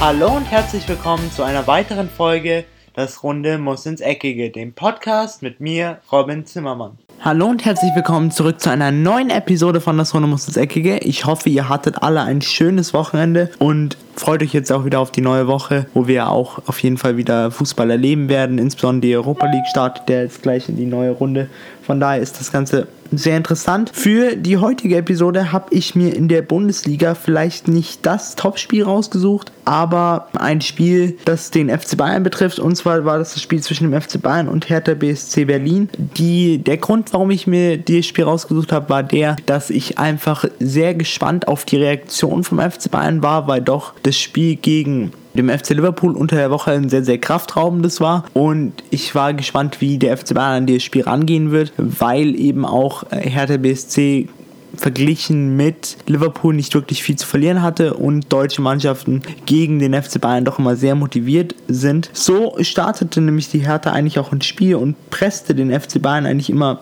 Hallo und herzlich willkommen zu einer weiteren Folge Das Runde muss ins Eckige, dem Podcast mit mir, Robin Zimmermann. Hallo und herzlich willkommen zurück zu einer neuen Episode von Das Runde muss ins Eckige. Ich hoffe, ihr hattet alle ein schönes Wochenende und freut euch jetzt auch wieder auf die neue Woche, wo wir auch auf jeden Fall wieder Fußball erleben werden. Insbesondere die Europa League startet der jetzt gleich in die neue Runde. Von daher ist das Ganze sehr interessant. Für die heutige Episode habe ich mir in der Bundesliga vielleicht nicht das Topspiel rausgesucht, aber ein Spiel, das den FC Bayern betrifft. Und zwar war das das Spiel zwischen dem FC Bayern und Hertha BSC Berlin. Die, der Grund, warum ich mir dieses Spiel rausgesucht habe, war der, dass ich einfach sehr gespannt auf die Reaktion vom FC Bayern war, weil doch das Spiel gegen dem FC Liverpool unter der Woche ein sehr, sehr kraftraubendes war. Und ich war gespannt, wie der FC Bayern an dieses Spiel rangehen wird, weil eben auch äh, Hertha BSC verglichen mit Liverpool nicht wirklich viel zu verlieren hatte und deutsche Mannschaften gegen den FC Bayern doch immer sehr motiviert sind. So startete nämlich die Hertha eigentlich auch ins Spiel und presste den FC Bayern eigentlich immer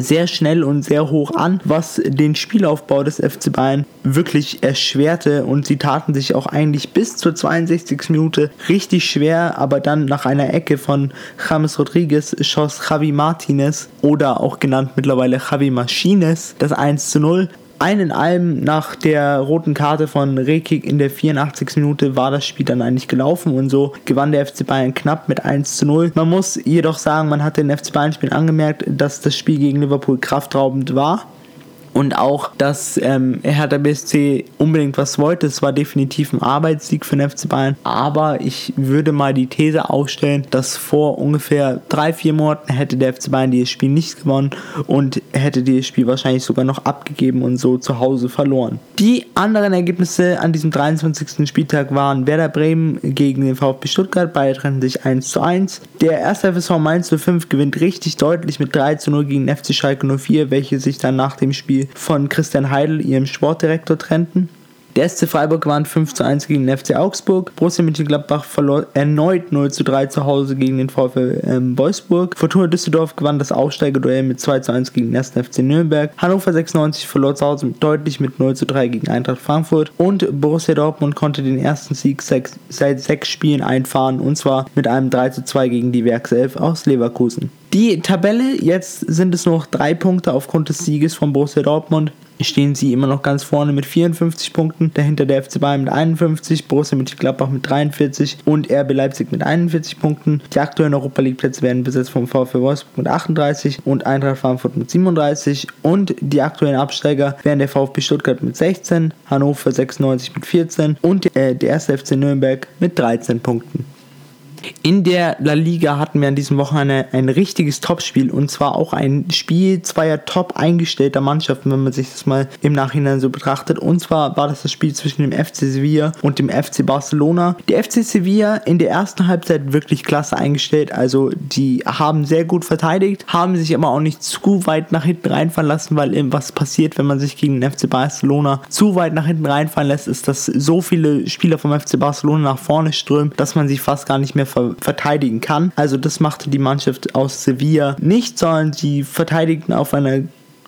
sehr schnell und sehr hoch an, was den Spielaufbau des FC Bayern wirklich erschwerte und sie taten sich auch eigentlich bis zur 62. Minute richtig schwer, aber dann nach einer Ecke von James Rodriguez schoss Javi Martinez oder auch genannt mittlerweile Javi Machines das 1 zu 0 ein in allem nach der roten Karte von Rekik in der 84. Minute war das Spiel dann eigentlich gelaufen und so gewann der FC Bayern knapp mit 1 zu 0. Man muss jedoch sagen, man hat den FC Bayern Spiel angemerkt, dass das Spiel gegen Liverpool kraftraubend war und auch, dass ähm, Hertha BSC unbedingt was wollte. Es war definitiv ein Arbeitssieg für den FC Bayern. Aber ich würde mal die These aufstellen, dass vor ungefähr drei, vier Monaten hätte der FC Bayern dieses Spiel nicht gewonnen und hätte dieses Spiel wahrscheinlich sogar noch abgegeben und so zu Hause verloren. Die anderen Ergebnisse an diesem 23. Spieltag waren Werder Bremen gegen den VfB Stuttgart. Beide trennten sich 1 zu 1. Der erste FSV Mainz 05 gewinnt richtig deutlich mit 3 zu 0 gegen den FC Schalke 04, welche sich dann nach dem Spiel von Christian Heidel, ihrem Sportdirektor, trennten. Der SC Freiburg gewann 5 zu 1 gegen den FC Augsburg. Borussia Mönchengladbach verlor erneut 0 zu 3 zu Hause gegen den VfL ähm, Wolfsburg. Fortuna Düsseldorf gewann das Aufsteigerduell mit 2 zu 1 gegen den 1. FC Nürnberg. Hannover 96 verlor zu Hause deutlich mit 0 zu 3 gegen Eintracht Frankfurt. Und Borussia Dortmund konnte den ersten Sieg seit sechs Spielen einfahren und zwar mit einem 3 zu 2 gegen die Werkself aus Leverkusen. Die Tabelle, jetzt sind es noch drei Punkte aufgrund des Sieges von Borussia Dortmund stehen sie immer noch ganz vorne mit 54 Punkten, dahinter der FC Bayern mit 51, Borussia Mönchengladbach mit 43 und RB Leipzig mit 41 Punkten. Die aktuellen Europa League Plätze werden besetzt vom VfL Wolfsburg mit 38 und Eintracht Frankfurt mit 37 und die aktuellen Absteiger wären der VfB Stuttgart mit 16, Hannover 96 mit 14 und der, der erste FC Nürnberg mit 13 Punkten. In der La Liga hatten wir an diesem Wochenende ein richtiges Topspiel und zwar auch ein Spiel zweier top eingestellter Mannschaften, wenn man sich das mal im Nachhinein so betrachtet. Und zwar war das das Spiel zwischen dem FC Sevilla und dem FC Barcelona. Der FC Sevilla in der ersten Halbzeit wirklich klasse eingestellt, also die haben sehr gut verteidigt, haben sich aber auch nicht zu weit nach hinten reinfallen lassen, weil was passiert, wenn man sich gegen den FC Barcelona zu weit nach hinten reinfallen lässt, ist, dass so viele Spieler vom FC Barcelona nach vorne strömen, dass man sich fast gar nicht mehr ver verteidigen kann. Also das machte die Mannschaft aus Sevilla nicht, sondern sie verteidigten auf einer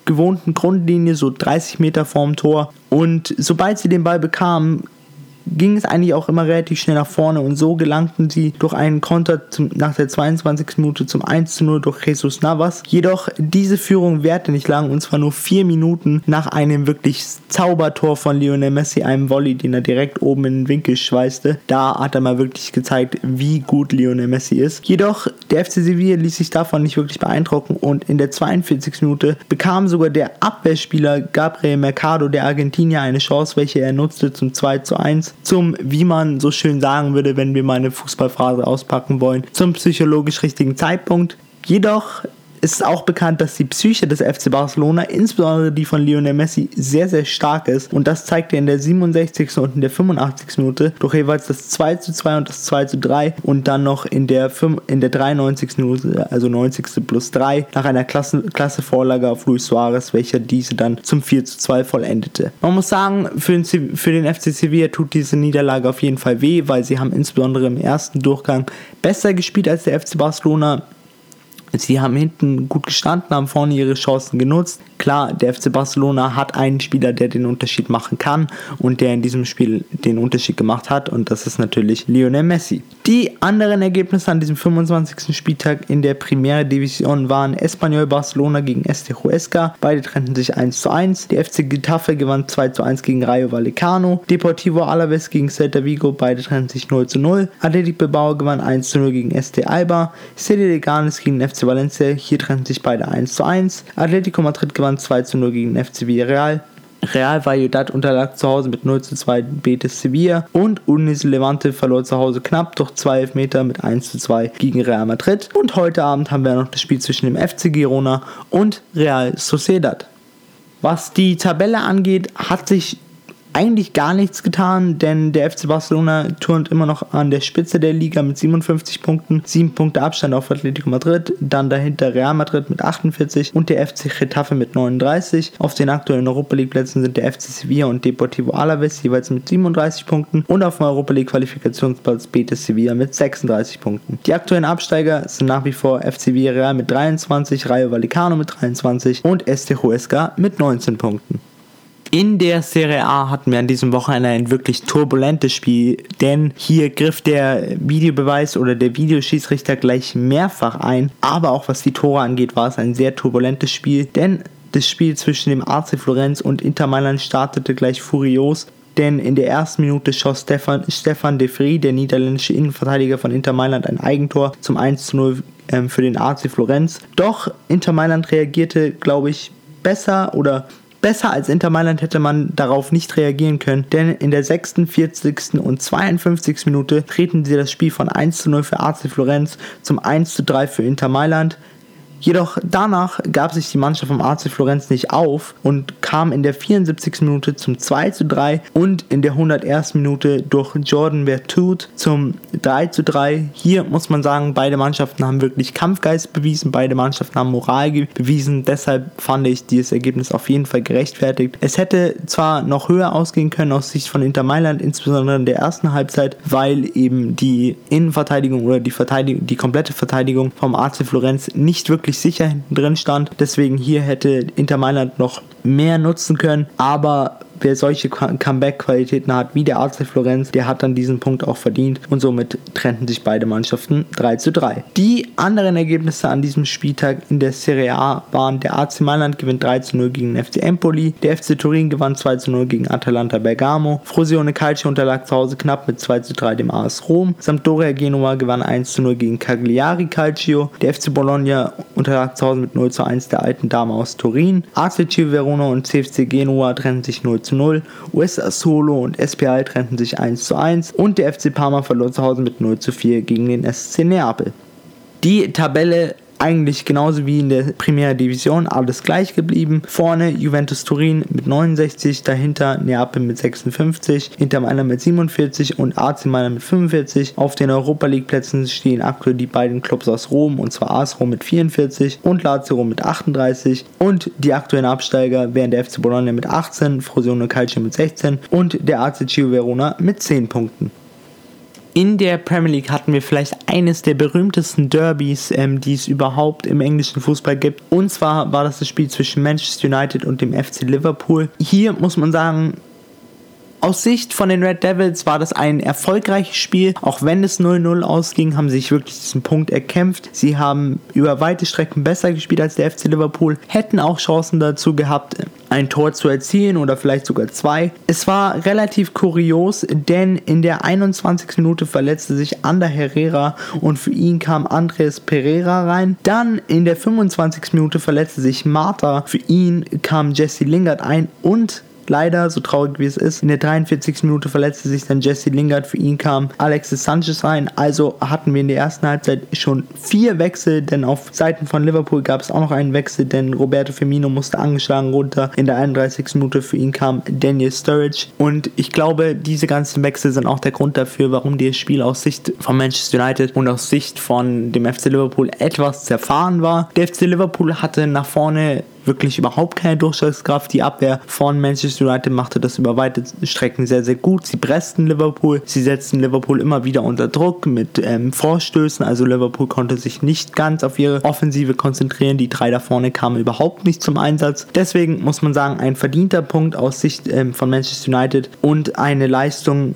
gewohnten Grundlinie, so 30 Meter vorm Tor. Und sobald sie den Ball bekamen, ging es eigentlich auch immer relativ schnell nach vorne und so gelangten sie durch einen Konter zum, nach der 22. Minute zum 1 zu 0 durch Jesus Navas. Jedoch diese Führung währte nicht lang und zwar nur vier Minuten nach einem wirklich Zaubertor von Lionel Messi, einem Volley, den er direkt oben in den Winkel schweißte. Da hat er mal wirklich gezeigt, wie gut Lionel Messi ist. Jedoch der FC Sevilla ließ sich davon nicht wirklich beeindrucken und in der 42. Minute bekam sogar der Abwehrspieler Gabriel Mercado der Argentinier eine Chance, welche er nutzte zum 2 zu 1 zum, wie man so schön sagen würde, wenn wir mal eine Fußballphrase auspacken wollen, zum psychologisch richtigen Zeitpunkt. Jedoch ist auch bekannt, dass die Psyche des FC Barcelona, insbesondere die von Lionel Messi, sehr, sehr stark ist. Und das zeigt er in der 67. und in der 85. Minute durch jeweils das 2 zu 2 und das 2 zu 3 und dann noch in der, 5, in der 93. Minute, also 90. plus 3, nach einer klasse, klasse Vorlage auf Luis Suarez, welcher diese dann zum 4 zu 2 vollendete. Man muss sagen, für den, für den FC Sevilla tut diese Niederlage auf jeden Fall weh, weil sie haben insbesondere im ersten Durchgang besser gespielt als der FC Barcelona Sie haben hinten gut gestanden, haben vorne ihre Chancen genutzt. Klar, der FC Barcelona hat einen Spieler, der den Unterschied machen kann und der in diesem Spiel den Unterschied gemacht hat und das ist natürlich Lionel Messi. Die anderen Ergebnisse an diesem 25. Spieltag in der Primera Division waren Espanyol Barcelona gegen Este Huesca. Beide trennten sich 1 zu 1. Die FC Getafe gewann 2 zu 1 gegen Rayo Vallecano. Deportivo Alaves gegen Celta Vigo. Beide trennten sich 0 zu 0. Athletic Bilbao gewann 1 zu 0 gegen Este Alba. City Leganes gegen FC Valencia. Hier trennten sich beide 1 zu 1. Atletico Madrid gewann 2 zu 0 gegen FC Villarreal. Real Valladolid unterlag zu Hause mit 0 zu 2 Betis Sevilla und Unis Levante verlor zu Hause knapp durch 2 Meter mit 1 zu 2 gegen Real Madrid. Und heute Abend haben wir noch das Spiel zwischen dem FC Girona und Real Sociedad. Was die Tabelle angeht, hat sich eigentlich gar nichts getan, denn der FC Barcelona turnt immer noch an der Spitze der Liga mit 57 Punkten, 7 Punkte Abstand auf Atletico Madrid, dann dahinter Real Madrid mit 48 und der FC Getafe mit 39. Auf den aktuellen Europa League Plätzen sind der FC Sevilla und Deportivo Alaves jeweils mit 37 Punkten und auf dem Europa League Qualifikationsplatz Betis Sevilla mit 36 Punkten. Die aktuellen Absteiger sind nach wie vor FC Villarreal mit 23, Rayo Vallecano mit 23 und Este Huesca mit 19 Punkten. In der Serie A hatten wir an diesem Wochenende ein wirklich turbulentes Spiel, denn hier griff der Videobeweis oder der Videoschiedsrichter gleich mehrfach ein. Aber auch was die Tore angeht, war es ein sehr turbulentes Spiel, denn das Spiel zwischen dem AC Florenz und Inter Mailand startete gleich furios denn in der ersten Minute schoss Stefan, Stefan de Vries, der niederländische Innenverteidiger von Inter Mailand, ein Eigentor zum 1 zu 0 ähm, für den AC Florenz. Doch Inter Mailand reagierte, glaube ich, besser oder Besser als Inter Mailand hätte man darauf nicht reagieren können, denn in der 46. und 52. Minute treten sie das Spiel von 1 zu 0 für AC Florenz zum 1 zu 3 für Inter Mailand. Jedoch danach gab sich die Mannschaft vom AC Florenz nicht auf und kam in der 74. Minute zum 2 zu 3 und in der 101. Minute durch Jordan Vertut zum 3 zu 3. Hier muss man sagen, beide Mannschaften haben wirklich Kampfgeist bewiesen, beide Mannschaften haben Moral bewiesen, deshalb fand ich dieses Ergebnis auf jeden Fall gerechtfertigt. Es hätte zwar noch höher ausgehen können aus Sicht von Inter Mailand, insbesondere in der ersten Halbzeit, weil eben die Innenverteidigung oder die Verteidigung, die komplette Verteidigung vom AC Florenz nicht wirklich wirklich sicher hinten drin stand. Deswegen hier hätte Inter Mailand noch mehr nutzen können. Aber wer solche Comeback-Qualitäten hat wie der AC Florenz, der hat dann diesen Punkt auch verdient und somit trennten sich beide Mannschaften 3 zu 3. Die anderen Ergebnisse an diesem Spieltag in der Serie A waren der AC Mailand gewinnt 3 zu 0 gegen den FC Empoli, der FC Turin gewann 2 zu 0 gegen Atalanta Bergamo, Frosione Calcio unterlag zu Hause knapp mit 2 zu 3 dem AS Rom, Sampdoria Genua gewann 1 zu 0 gegen Cagliari Calcio, der FC Bologna unterlag zu Hause mit 0 zu 1 der alten Dame aus Turin, AC Verona und CFC Genua trennten sich 0 zu zu 0. US Solo und SPI trennten sich 1 zu 1 und der FC Parma verlor zu Hause mit 0 zu 4 gegen den SC Neapel. Die Tabelle eigentlich genauso wie in der Primera Division alles gleich geblieben. Vorne Juventus Turin mit 69, dahinter Neapel mit 56, Inter Mailand mit 47 und AC Mailand mit 45. Auf den Europa League Plätzen stehen aktuell die beiden Clubs aus Rom und zwar AS Rom mit 44 und Lazio Rom mit 38 und die aktuellen Absteiger wären der FC Bologna mit 18, Frosione Calcio mit 16 und der AC Chio Verona mit 10 Punkten in der Premier League hatten wir vielleicht eines der berühmtesten Derbys, ähm, die es überhaupt im englischen Fußball gibt. Und zwar war das das Spiel zwischen Manchester United und dem FC Liverpool. Hier muss man sagen, aus Sicht von den Red Devils war das ein erfolgreiches Spiel. Auch wenn es 0-0 ausging, haben sie sich wirklich diesen Punkt erkämpft. Sie haben über weite Strecken besser gespielt als der FC Liverpool, hätten auch Chancen dazu gehabt, ein Tor zu erzielen oder vielleicht sogar zwei. Es war relativ kurios, denn in der 21. Minute verletzte sich Ander Herrera und für ihn kam Andres Pereira rein. Dann in der 25. Minute verletzte sich Marta, für ihn kam Jesse Lingard ein und leider, so traurig wie es ist. In der 43. Minute verletzte sich dann Jesse Lingard. Für ihn kam Alexis Sanchez rein. Also hatten wir in der ersten Halbzeit schon vier Wechsel, denn auf Seiten von Liverpool gab es auch noch einen Wechsel, denn Roberto Firmino musste angeschlagen runter. In der 31. Minute für ihn kam Daniel Sturridge. Und ich glaube, diese ganzen Wechsel sind auch der Grund dafür, warum das Spiel aus Sicht von Manchester United und aus Sicht von dem FC Liverpool etwas zerfahren war. Der FC Liverpool hatte nach vorne wirklich überhaupt keine Durchschlagskraft. Die Abwehr von Manchester United machte das über weite Strecken sehr, sehr gut. Sie pressten Liverpool, sie setzten Liverpool immer wieder unter Druck mit ähm, Vorstößen. Also Liverpool konnte sich nicht ganz auf ihre Offensive konzentrieren. Die drei da vorne kamen überhaupt nicht zum Einsatz. Deswegen muss man sagen, ein verdienter Punkt aus Sicht ähm, von Manchester United und eine Leistung,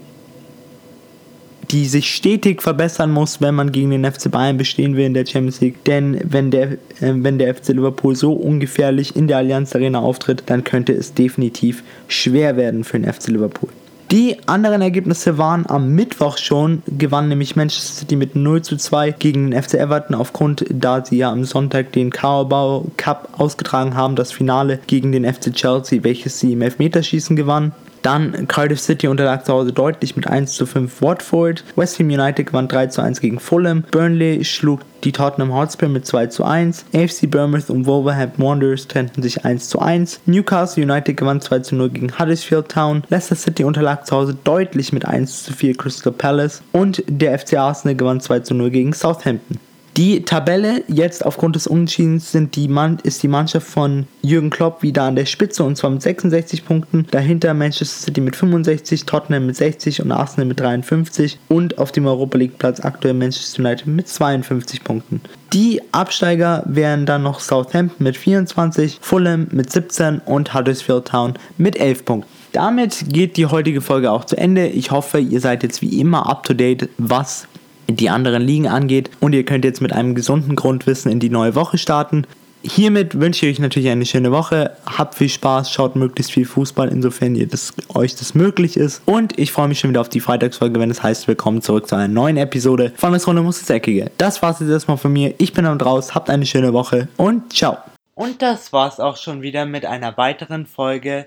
die sich stetig verbessern muss, wenn man gegen den FC Bayern bestehen will in der Champions League. Denn wenn der, äh, wenn der FC Liverpool so ungefährlich in der Allianz Arena auftritt, dann könnte es definitiv schwer werden für den FC Liverpool. Die anderen Ergebnisse waren am Mittwoch schon, gewann nämlich Manchester City mit 0 zu 2 gegen den FC Everton aufgrund, da sie ja am Sonntag den Carabao Cup ausgetragen haben, das Finale gegen den FC Chelsea, welches sie im Elfmeterschießen gewann. Dann Cardiff City unterlag zu Hause deutlich mit 1 zu 5 Watford. West Ham United gewann 3 zu 1 gegen Fulham. Burnley schlug die Tottenham Hotspur mit 2 zu 1. AFC Bournemouth und Wolverhampton Wanderers trennten sich 1 zu 1. Newcastle United gewann 2 zu 0 gegen Huddersfield Town. Leicester City unterlag zu Hause deutlich mit 1 zu 4 Crystal Palace. Und der FC Arsenal gewann 2 zu 0 gegen Southampton. Die Tabelle jetzt aufgrund des Unentschiedens sind die Mann, ist die Mannschaft von Jürgen Klopp wieder an der Spitze und zwar mit 66 Punkten. Dahinter Manchester City mit 65, Tottenham mit 60 und Arsenal mit 53 und auf dem Europa League Platz aktuell Manchester United mit 52 Punkten. Die Absteiger wären dann noch Southampton mit 24, Fulham mit 17 und Huddersfield Town mit 11 Punkten. Damit geht die heutige Folge auch zu Ende. Ich hoffe, ihr seid jetzt wie immer up to date, was die anderen Ligen angeht. Und ihr könnt jetzt mit einem gesunden Grundwissen in die neue Woche starten. Hiermit wünsche ich euch natürlich eine schöne Woche. Habt viel Spaß, schaut möglichst viel Fußball, insofern ihr das, euch das möglich ist. Und ich freue mich schon wieder auf die Freitagsfolge, wenn es heißt, willkommen zurück zu einer neuen Episode von Das Runde muss das Eckige. Das war's jetzt erstmal von mir. Ich bin am draus, habt eine schöne Woche und ciao. Und das war's auch schon wieder mit einer weiteren Folge